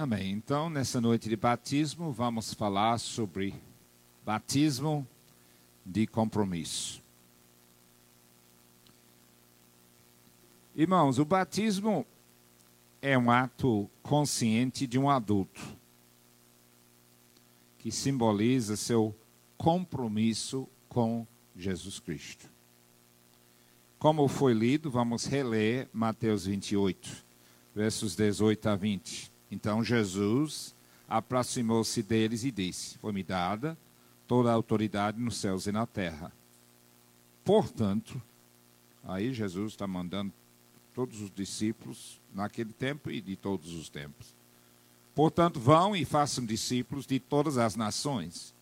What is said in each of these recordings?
Amém. Então, nessa noite de batismo, vamos falar sobre batismo de compromisso. Irmãos, o batismo é um ato consciente de um adulto que simboliza seu compromisso com Jesus Cristo. Como foi lido, vamos reler Mateus 28, versos 18 a 20. Então Jesus aproximou-se deles e disse: Foi-me dada toda a autoridade nos céus e na terra. Portanto, aí Jesus está mandando todos os discípulos naquele tempo e de todos os tempos. Portanto, vão e façam discípulos de todas as nações,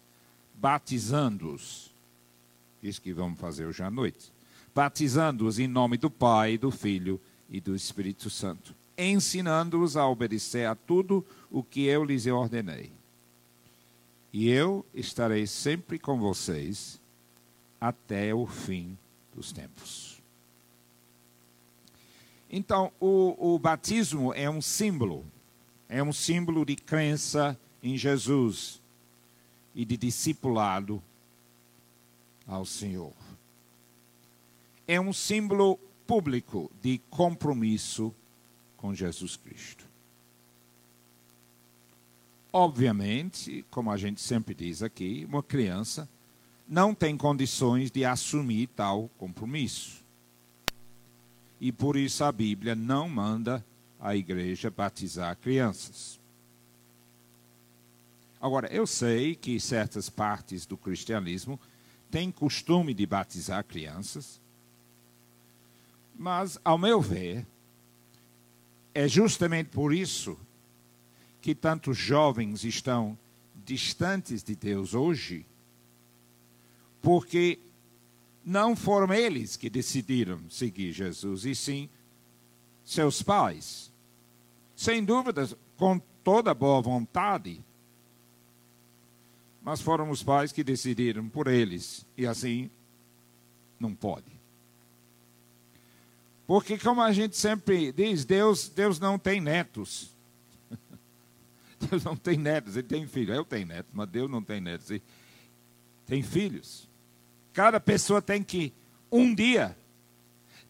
batizando-os. Isso que vamos fazer hoje à noite. Batizando-os em nome do Pai, do Filho e do Espírito Santo ensinando-os a obedecer a tudo o que eu lhes ordenei. E eu estarei sempre com vocês até o fim dos tempos. Então, o, o batismo é um símbolo, é um símbolo de crença em Jesus e de discipulado ao Senhor. É um símbolo público de compromisso com Jesus Cristo. Obviamente, como a gente sempre diz aqui, uma criança não tem condições de assumir tal compromisso. E por isso a Bíblia não manda a igreja batizar crianças. Agora, eu sei que certas partes do cristianismo têm costume de batizar crianças, mas, ao meu ver, é justamente por isso que tantos jovens estão distantes de Deus hoje, porque não foram eles que decidiram seguir Jesus, e sim seus pais. Sem dúvida, com toda boa vontade, mas foram os pais que decidiram por eles, e assim não pode. Porque, como a gente sempre diz, Deus, Deus não tem netos. Deus não tem netos, ele tem filhos. Eu tenho netos, mas Deus não tem netos. Ele tem filhos. Cada pessoa tem que, um dia,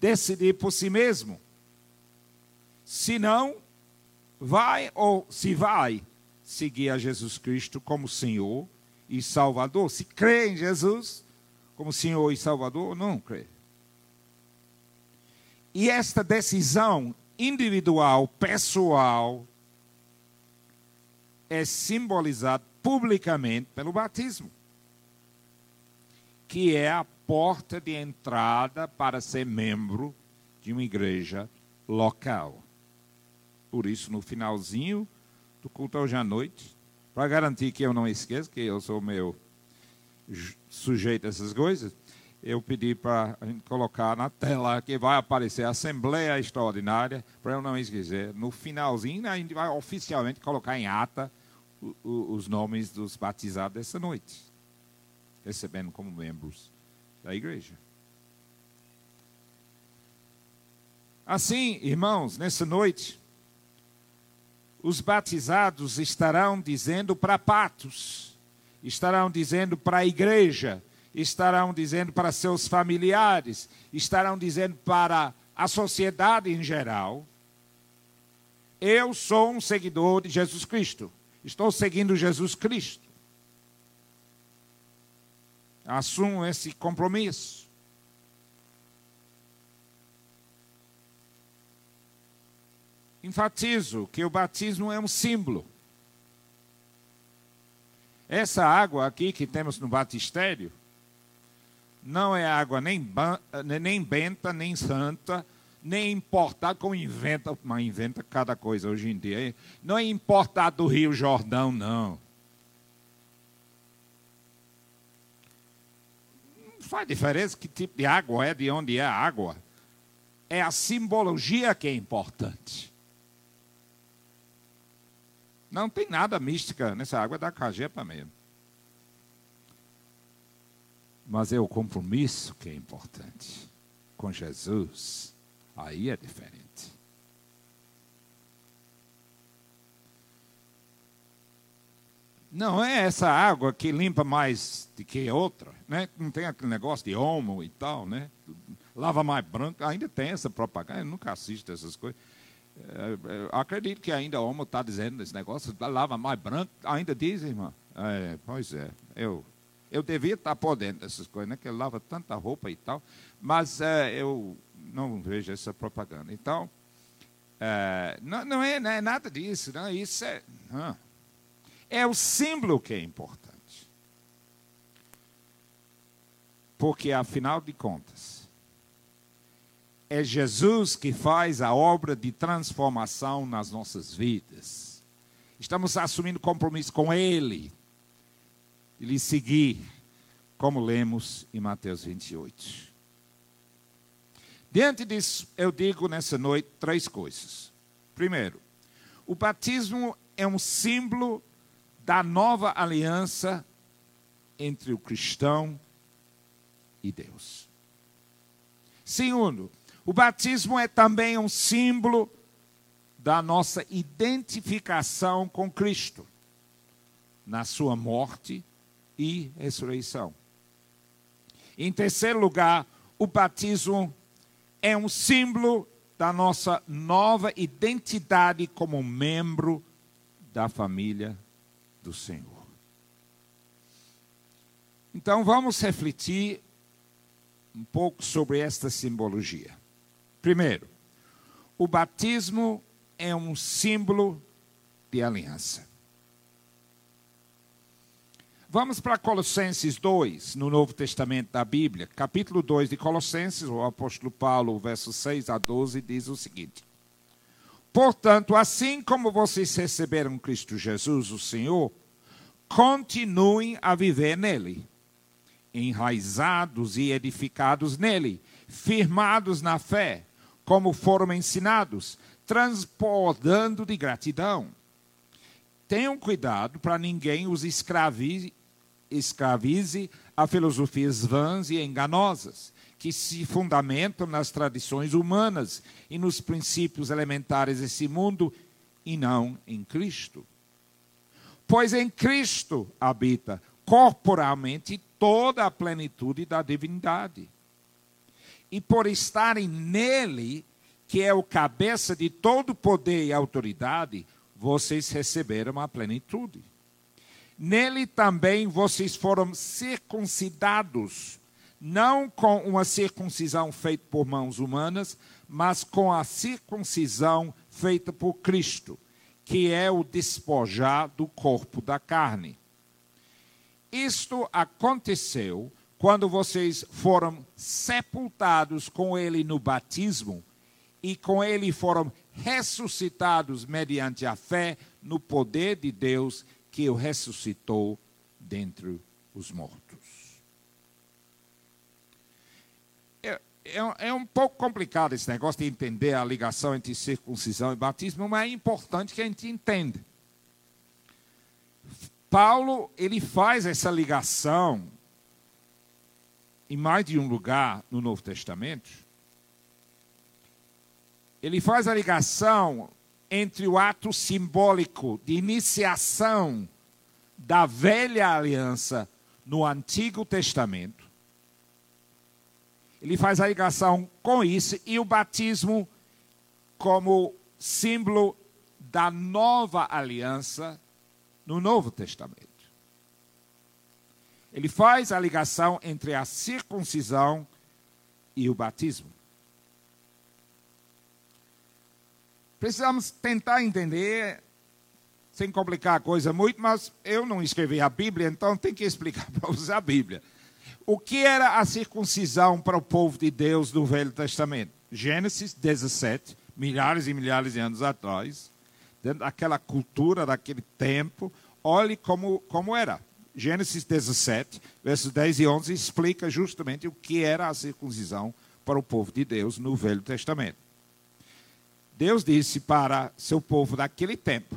decidir por si mesmo. Se não, vai ou se vai seguir a Jesus Cristo como Senhor e Salvador. Se crê em Jesus como Senhor e Salvador, ou não crê. E esta decisão individual, pessoal, é simbolizada publicamente pelo batismo, que é a porta de entrada para ser membro de uma igreja local. Por isso, no finalzinho do culto hoje à noite, para garantir que eu não esqueça, que eu sou meu sujeito a essas coisas, eu pedi para colocar na tela que vai aparecer a Assembleia Extraordinária, para eu não esquecer. No finalzinho, a gente vai oficialmente colocar em ata o, o, os nomes dos batizados dessa noite, recebendo como membros da igreja. Assim, irmãos, nessa noite, os batizados estarão dizendo para Patos, estarão dizendo para a igreja, estarão dizendo para seus familiares, estarão dizendo para a sociedade em geral: eu sou um seguidor de Jesus Cristo. Estou seguindo Jesus Cristo. Assumo esse compromisso. Enfatizo que o batismo é um símbolo. Essa água aqui que temos no batistério não é água nem, nem benta, nem santa, nem importada, como inventa, mas inventa cada coisa hoje em dia. Não é importada do Rio Jordão, não. Não faz diferença que tipo de água é, de onde é a água. É a simbologia que é importante. Não tem nada mística nessa água da cajepa mesmo. Mas é o compromisso que é importante. Com Jesus, aí é diferente. não é essa água que limpa mais do que outra, né? Não tem aquele negócio de homo e tal, né? Lava mais branco, ainda tem essa propaganda, eu nunca assisto essas coisas. É, é, acredito que ainda o homo está dizendo esse negócio, lava mais branco, ainda diz, irmã. É, pois é, eu, eu devia estar por dentro dessas coisas, né? Que ele lava tanta roupa e tal, mas é, eu não vejo essa propaganda. Então, é, não, não, é, não, é, nada disso, não, isso é. Não. É o símbolo que é importante. Porque, afinal de contas, é Jesus que faz a obra de transformação nas nossas vidas. Estamos assumindo compromisso com Ele e lhe seguir, como lemos em Mateus 28. Diante disso, eu digo nessa noite três coisas. Primeiro, o batismo é um símbolo da nova aliança entre o cristão e Deus. Segundo, o batismo é também um símbolo da nossa identificação com Cristo, na sua morte e ressurreição. Em terceiro lugar, o batismo é um símbolo da nossa nova identidade como membro da família do Senhor. Então vamos refletir um pouco sobre esta simbologia. Primeiro, o batismo é um símbolo de aliança. Vamos para Colossenses 2, no Novo Testamento da Bíblia, capítulo 2 de Colossenses, o apóstolo Paulo, versos 6 a 12, diz o seguinte: Portanto, assim como vocês receberam Cristo Jesus, o Senhor, continuem a viver nele, enraizados e edificados nele, firmados na fé, como foram ensinados, transportando de gratidão. Tenham cuidado para ninguém os escravize, escravize a filosofias vãs e enganosas que se fundamentam nas tradições humanas e nos princípios elementares desse mundo e não em Cristo. Pois em Cristo habita corporalmente toda a plenitude da divindade. E por estarem nele, que é o cabeça de todo poder e autoridade, vocês receberam a plenitude. Nele também vocês foram circuncidados não com uma circuncisão feita por mãos humanas, mas com a circuncisão feita por Cristo, que é o despojar do corpo da carne. Isto aconteceu quando vocês foram sepultados com ele no batismo e com ele foram ressuscitados mediante a fé no poder de Deus que o ressuscitou dentre os mortos. é, é um pouco complicado esse negócio de entender a ligação entre circuncisão e batismo, mas é importante que a gente entenda. Paulo, ele faz essa ligação em mais de um lugar no Novo Testamento. Ele faz a ligação entre o ato simbólico de iniciação da velha aliança no Antigo Testamento ele faz a ligação com isso e o batismo como símbolo da nova aliança no Novo Testamento. Ele faz a ligação entre a circuncisão e o batismo. Precisamos tentar entender, sem complicar a coisa muito, mas eu não escrevi a Bíblia, então tem que explicar para você a Bíblia. O que era a circuncisão para o povo de Deus do Velho Testamento? Gênesis 17, milhares e milhares de anos atrás, dentro daquela cultura, daquele tempo, olhe como, como era. Gênesis 17, versos 10 e 11, explica justamente o que era a circuncisão para o povo de Deus no Velho Testamento. Deus disse para seu povo daquele tempo: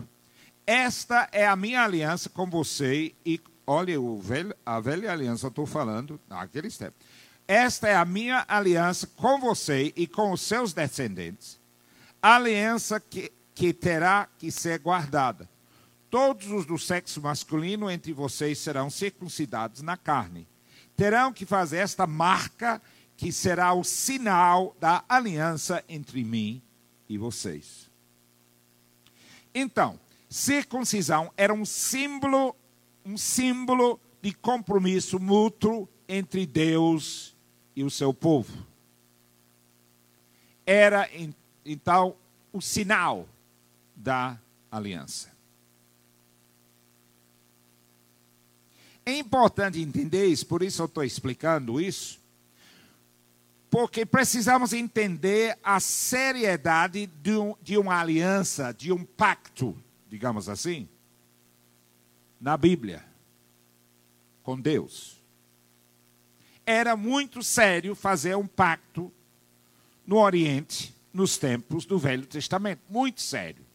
Esta é a minha aliança com você e Olha, velho, a velha aliança, eu estou falando naqueles tempos. Esta é a minha aliança com você e com os seus descendentes. Aliança que, que terá que ser guardada. todos os do sexo masculino entre vocês serão circuncidados na carne. Terão que fazer esta marca que será o sinal da aliança entre mim e vocês. Então, circuncisão era um símbolo, um símbolo de compromisso mútuo entre Deus e o seu povo. Era então o sinal da aliança. É importante entender isso, por isso eu estou explicando isso, porque precisamos entender a seriedade de, um, de uma aliança, de um pacto, digamos assim, na Bíblia, com Deus. Era muito sério fazer um pacto no Oriente, nos tempos do Velho Testamento. Muito sério.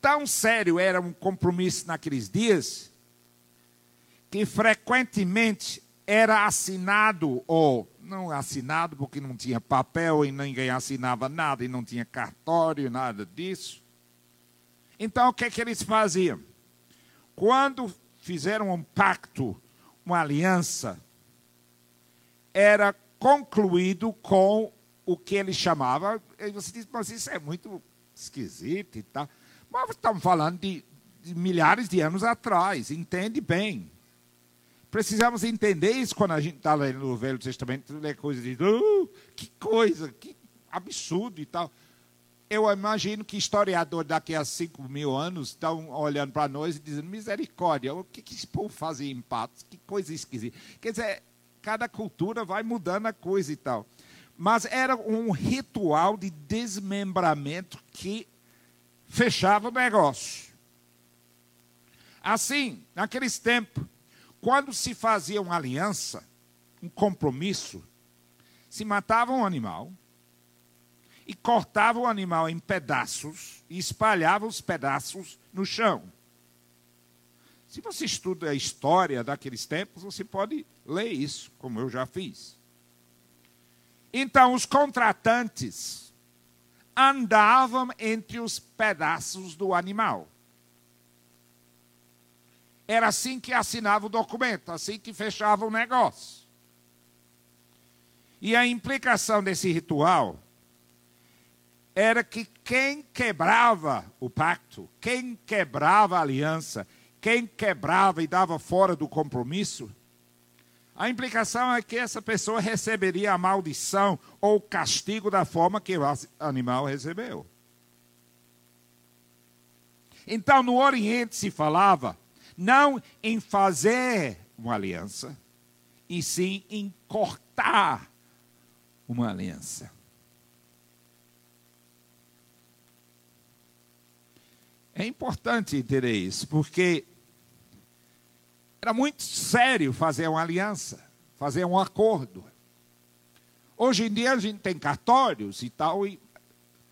Tão sério era um compromisso naqueles dias que frequentemente era assinado, ou não assinado porque não tinha papel e ninguém assinava nada e não tinha cartório, nada disso. Então o que, é que eles faziam? Quando fizeram um pacto, uma aliança, era concluído com o que ele chamava. E você diz, mas isso é muito esquisito e tal. Mas estamos falando de, de milhares de anos atrás, entende bem. Precisamos entender isso quando a gente está lendo o Velho Testamento, lê coisa de uh, que coisa, que absurdo e tal. Eu imagino que historiadores daqui a 5 mil anos estão olhando para nós e dizendo, misericórdia, o que, que esse povo fazia em patos? Que coisa esquisita. Quer dizer, cada cultura vai mudando a coisa e tal. Mas era um ritual de desmembramento que fechava o negócio. Assim, naqueles tempos, quando se fazia uma aliança, um compromisso, se matava um animal e cortava o animal em pedaços e espalhava os pedaços no chão. Se você estuda a história daqueles tempos, você pode ler isso, como eu já fiz. Então, os contratantes andavam entre os pedaços do animal. Era assim que assinava o documento, assim que fechava o negócio. E a implicação desse ritual era que quem quebrava o pacto, quem quebrava a aliança, quem quebrava e dava fora do compromisso, a implicação é que essa pessoa receberia a maldição ou castigo da forma que o animal recebeu. Então, no Oriente se falava não em fazer uma aliança, e sim em cortar uma aliança. É importante entender isso, porque era muito sério fazer uma aliança, fazer um acordo. Hoje em dia a gente tem cartórios e tal, e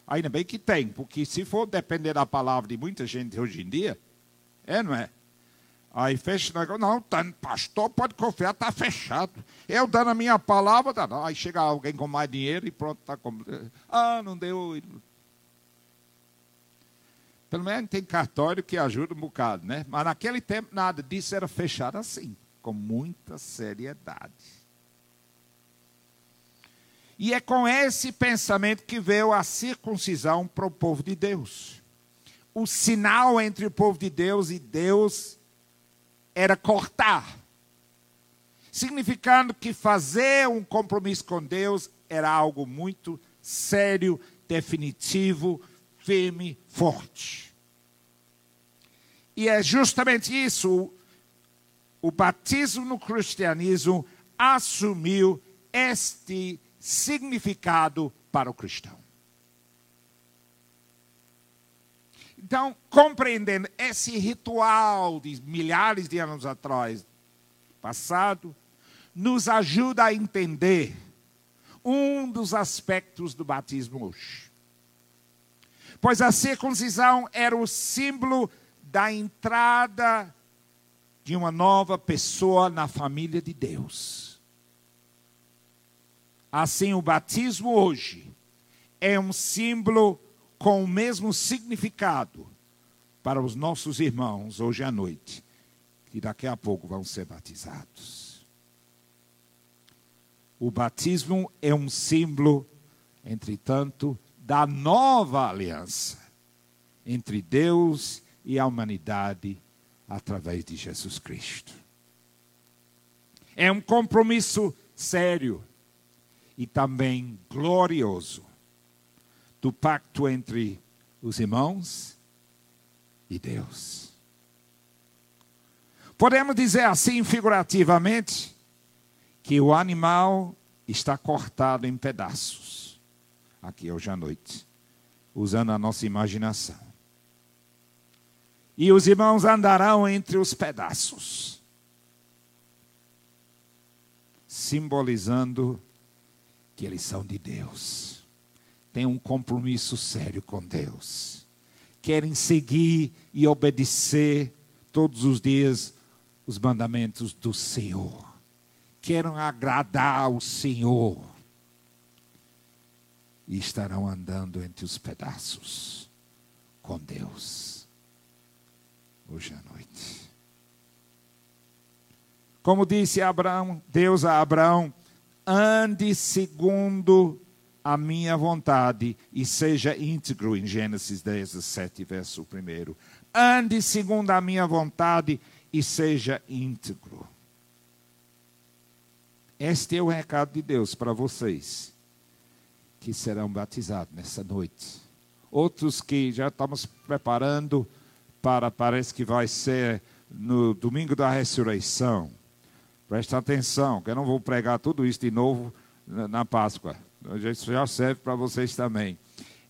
ainda bem que tem, porque se for depender da palavra de muita gente hoje em dia, é, não é? Aí fecha o negócio. Não, tá, pastor, pode confiar, está fechado. Eu dando a minha palavra, tá, não. aí chega alguém com mais dinheiro e pronto, está com. Ah, não deu. Pelo menos tem cartório que ajuda um bocado, né? Mas naquele tempo nada disso era fechado assim, com muita seriedade. E é com esse pensamento que veio a circuncisão para o povo de Deus. O sinal entre o povo de Deus e Deus era cortar, significando que fazer um compromisso com Deus era algo muito sério, definitivo, firme, forte. E é justamente isso, o batismo no cristianismo assumiu este significado para o cristão. Então, compreendendo esse ritual de milhares de anos atrás, passado, nos ajuda a entender um dos aspectos do batismo hoje. Pois a circuncisão era o símbolo da entrada de uma nova pessoa na família de Deus. Assim, o batismo hoje é um símbolo com o mesmo significado para os nossos irmãos hoje à noite, que daqui a pouco vão ser batizados. O batismo é um símbolo, entretanto, da nova aliança entre Deus e a humanidade através de Jesus Cristo. É um compromisso sério e também glorioso do pacto entre os irmãos e Deus. Podemos dizer assim, figurativamente, que o animal está cortado em pedaços, aqui hoje à noite, usando a nossa imaginação. E os irmãos andarão entre os pedaços, simbolizando que eles são de Deus, têm um compromisso sério com Deus, querem seguir e obedecer todos os dias os mandamentos do Senhor, querem agradar o Senhor. E estarão andando entre os pedaços com Deus. Hoje à noite. Como disse Abraão, Deus a Abraão, ande segundo a minha vontade e seja íntegro, em Gênesis 17, verso 1. Ande segundo a minha vontade e seja íntegro. Este é o recado de Deus para vocês que serão batizados nessa noite. Outros que já estamos preparando para, parece que vai ser no domingo da ressurreição. Presta atenção, que eu não vou pregar tudo isso de novo na Páscoa. Isso já serve para vocês também.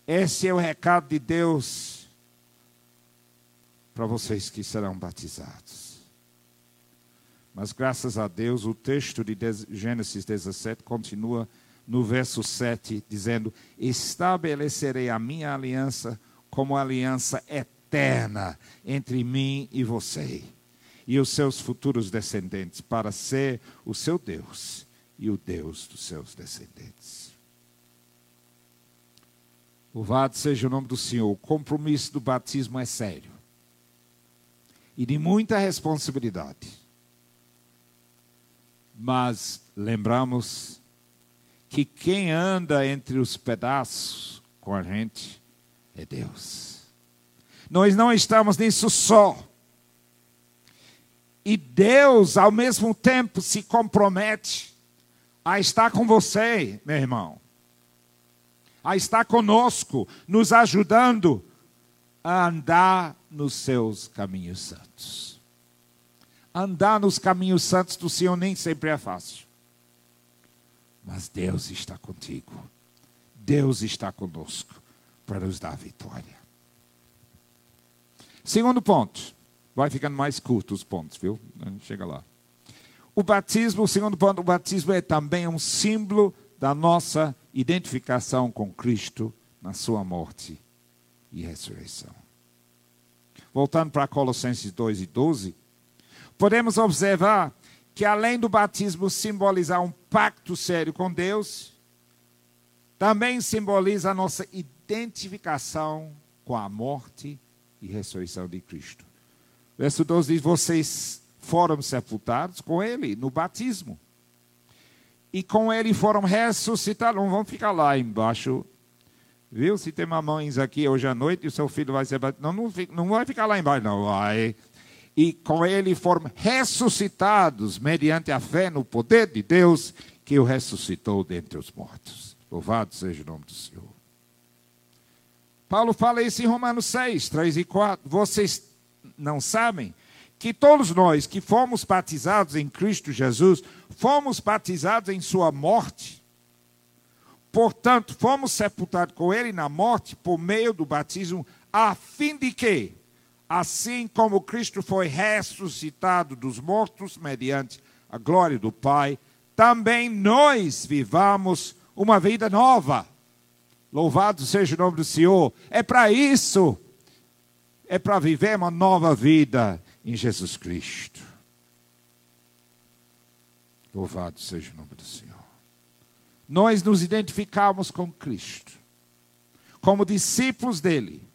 Esse é o recado de Deus para vocês que serão batizados. Mas graças a Deus, o texto de Gênesis 17 continua no verso 7, dizendo: Estabelecerei a minha aliança como aliança eterna entre mim e você e os seus futuros descendentes, para ser o seu Deus e o Deus dos seus descendentes. Louvado seja o nome do Senhor. O compromisso do batismo é sério e de muita responsabilidade. Mas lembramos que quem anda entre os pedaços com a gente é Deus. Nós não estamos nisso só. E Deus, ao mesmo tempo, se compromete a estar com você, meu irmão, a estar conosco, nos ajudando a andar nos seus caminhos santos. Andar nos caminhos santos do Senhor nem sempre é fácil. Mas Deus está contigo. Deus está conosco para nos dar vitória. Segundo ponto. Vai ficando mais curto os pontos, viu? Chega lá. O batismo, o segundo ponto, o batismo é também um símbolo da nossa identificação com Cristo na sua morte e ressurreição. Voltando para Colossenses 2 e 12, podemos observar que além do batismo simbolizar um pacto sério com Deus, também simboliza a nossa identificação com a morte e ressurreição de Cristo. Verso 12 diz: Vocês foram sepultados com ele no batismo. E com ele foram ressuscitados. Não vão ficar lá embaixo. Viu? Se tem mamães aqui hoje à noite e o seu filho vai ser batizado. Não, não, não vai ficar lá embaixo, não. Vai. E com ele foram ressuscitados mediante a fé no poder de Deus que o ressuscitou dentre os mortos. Louvado seja o nome do Senhor. Paulo fala isso em Romanos 6, 3 e 4. Vocês não sabem que todos nós que fomos batizados em Cristo Jesus, fomos batizados em Sua morte. Portanto, fomos sepultados com Ele na morte por meio do batismo, a fim de que, assim como Cristo foi ressuscitado dos mortos mediante a glória do Pai, também nós vivamos uma vida nova. Louvado seja o nome do Senhor. É para isso é para viver uma nova vida em Jesus Cristo. Louvado seja o nome do Senhor. Nós nos identificamos com Cristo, como discípulos dele,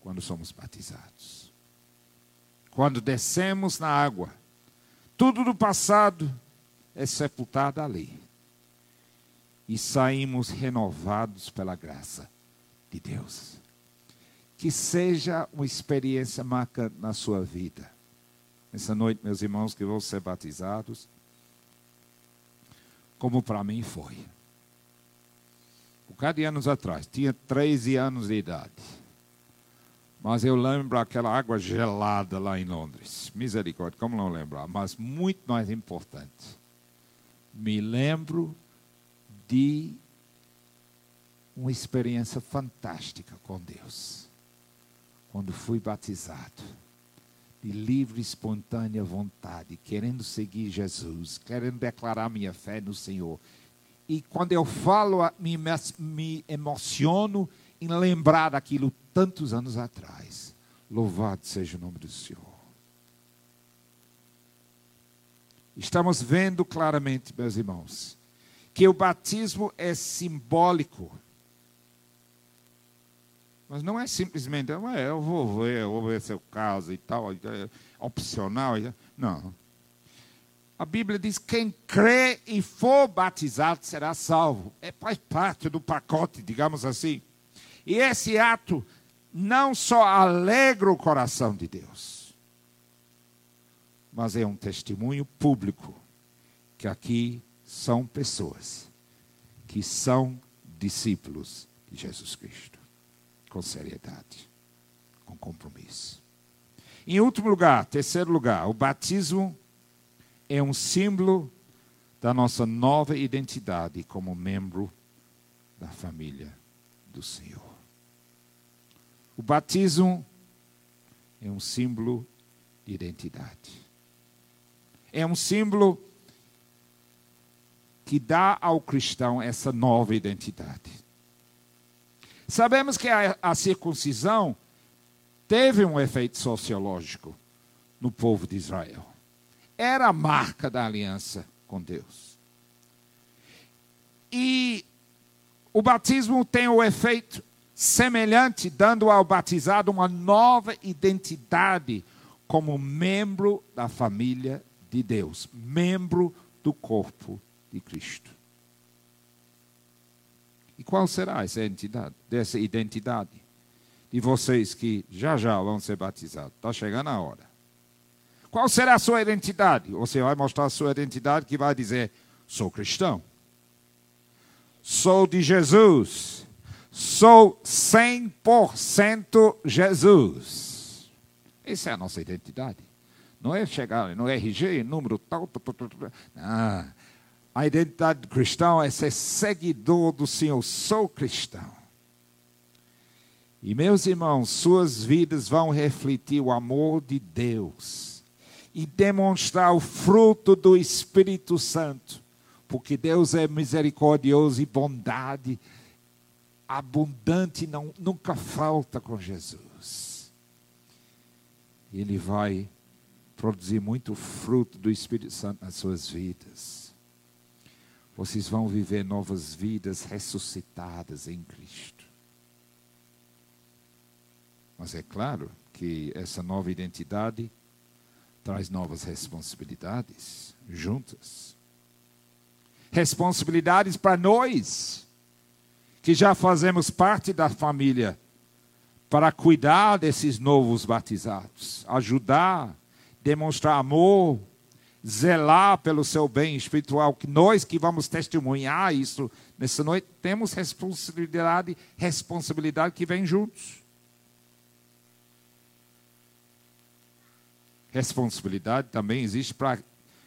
quando somos batizados. Quando descemos na água, tudo do passado é sepultado ali. E saímos renovados pela graça de Deus. Que seja uma experiência marcante na sua vida. Essa noite, meus irmãos, que vão ser batizados, como para mim foi. Um bocado de anos atrás, tinha 13 anos de idade. Mas eu lembro aquela água gelada lá em Londres. Misericórdia, como não lembrar? Mas muito mais importante, me lembro de uma experiência fantástica com Deus. Quando fui batizado, de livre e espontânea vontade, querendo seguir Jesus, querendo declarar minha fé no Senhor. E quando eu falo, me, me emociono em lembrar daquilo tantos anos atrás. Louvado seja o nome do Senhor. Estamos vendo claramente, meus irmãos, que o batismo é simbólico. Mas não é simplesmente, eu vou ver, eu vou ver seu caso e tal, é opcional. Não. A Bíblia diz: quem crê e for batizado será salvo. É, faz parte do pacote, digamos assim. E esse ato não só alegra o coração de Deus, mas é um testemunho público que aqui são pessoas que são discípulos de Jesus Cristo, com seriedade, com compromisso. Em último lugar, terceiro lugar, o batismo é um símbolo da nossa nova identidade como membro da família do Senhor. O batismo é um símbolo de identidade. É um símbolo que dá ao cristão essa nova identidade. Sabemos que a, a circuncisão teve um efeito sociológico no povo de Israel. Era a marca da aliança com Deus. E o batismo tem o efeito semelhante, dando ao batizado uma nova identidade como membro da família de Deus, membro do corpo de Cristo. Qual será essa identidade, dessa identidade de vocês que já já vão ser batizados? Está chegando a hora. Qual será a sua identidade? Você vai mostrar a sua identidade que vai dizer: sou cristão, sou de Jesus Sou 100% Jesus. Essa é a nossa identidade. Não é chegar no RG, número tal. tal, tal, tal. A identidade cristã é ser seguidor do Senhor. Sou cristão. E meus irmãos, suas vidas vão refletir o amor de Deus e demonstrar o fruto do Espírito Santo, porque Deus é misericordioso e bondade abundante não, nunca falta com Jesus. Ele vai produzir muito fruto do Espírito Santo nas suas vidas. Vocês vão viver novas vidas ressuscitadas em Cristo. Mas é claro que essa nova identidade traz novas responsabilidades juntas. Responsabilidades para nós que já fazemos parte da família, para cuidar desses novos batizados, ajudar, demonstrar amor, zelar pelo seu bem espiritual, que nós que vamos testemunhar isso nessa noite, temos responsabilidade, responsabilidade que vem juntos. Responsabilidade também existe para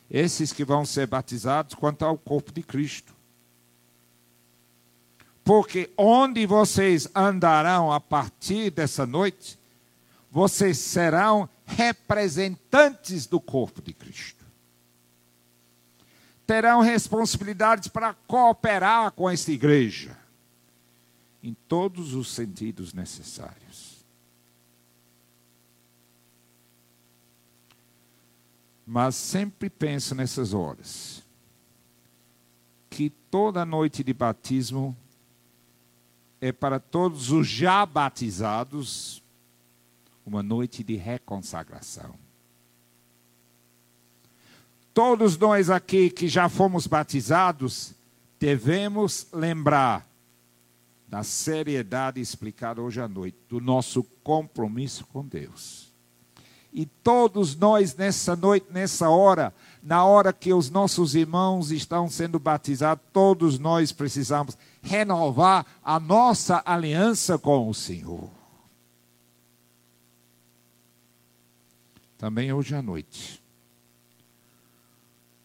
esses que vão ser batizados quanto ao corpo de Cristo porque onde vocês andarão a partir dessa noite, vocês serão representantes do corpo de Cristo. Terão responsabilidades para cooperar com esta igreja, em todos os sentidos necessários. Mas sempre penso nessas horas que toda noite de batismo é para todos os já batizados uma noite de reconsagração. Todos nós aqui que já fomos batizados, devemos lembrar da seriedade explicada hoje à noite, do nosso compromisso com Deus. E todos nós, nessa noite, nessa hora, na hora que os nossos irmãos estão sendo batizados, todos nós precisamos renovar a nossa aliança com o Senhor. Também hoje à noite.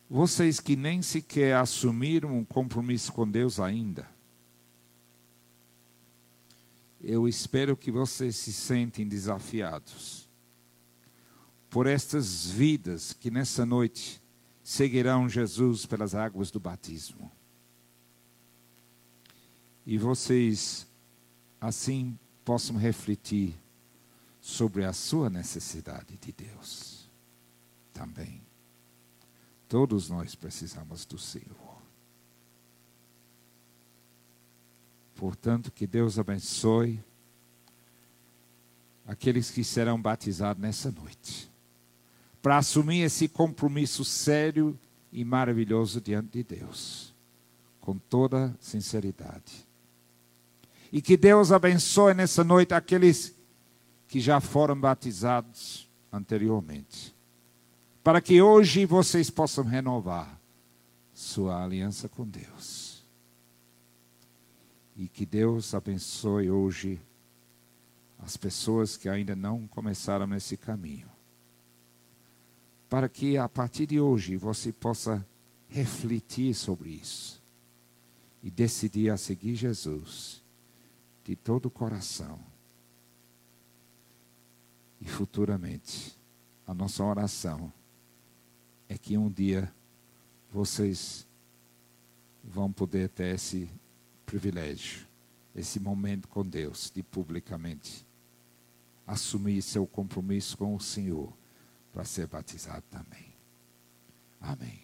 Vocês que nem sequer assumiram um compromisso com Deus ainda, eu espero que vocês se sentem desafiados por estas vidas que nessa noite seguirão Jesus pelas águas do batismo. E vocês assim possam refletir sobre a sua necessidade de Deus também. Todos nós precisamos do Senhor. Portanto, que Deus abençoe aqueles que serão batizados nessa noite, para assumir esse compromisso sério e maravilhoso diante de Deus, com toda sinceridade. E que Deus abençoe nessa noite aqueles que já foram batizados anteriormente, para que hoje vocês possam renovar sua aliança com Deus e que Deus abençoe hoje as pessoas que ainda não começaram nesse caminho. Para que a partir de hoje você possa refletir sobre isso e decidir a seguir Jesus de todo o coração. E futuramente, a nossa oração é que um dia vocês vão poder ter esse privilégio, esse momento com Deus, de publicamente assumir seu compromisso com o Senhor para ser batizado também. Amém.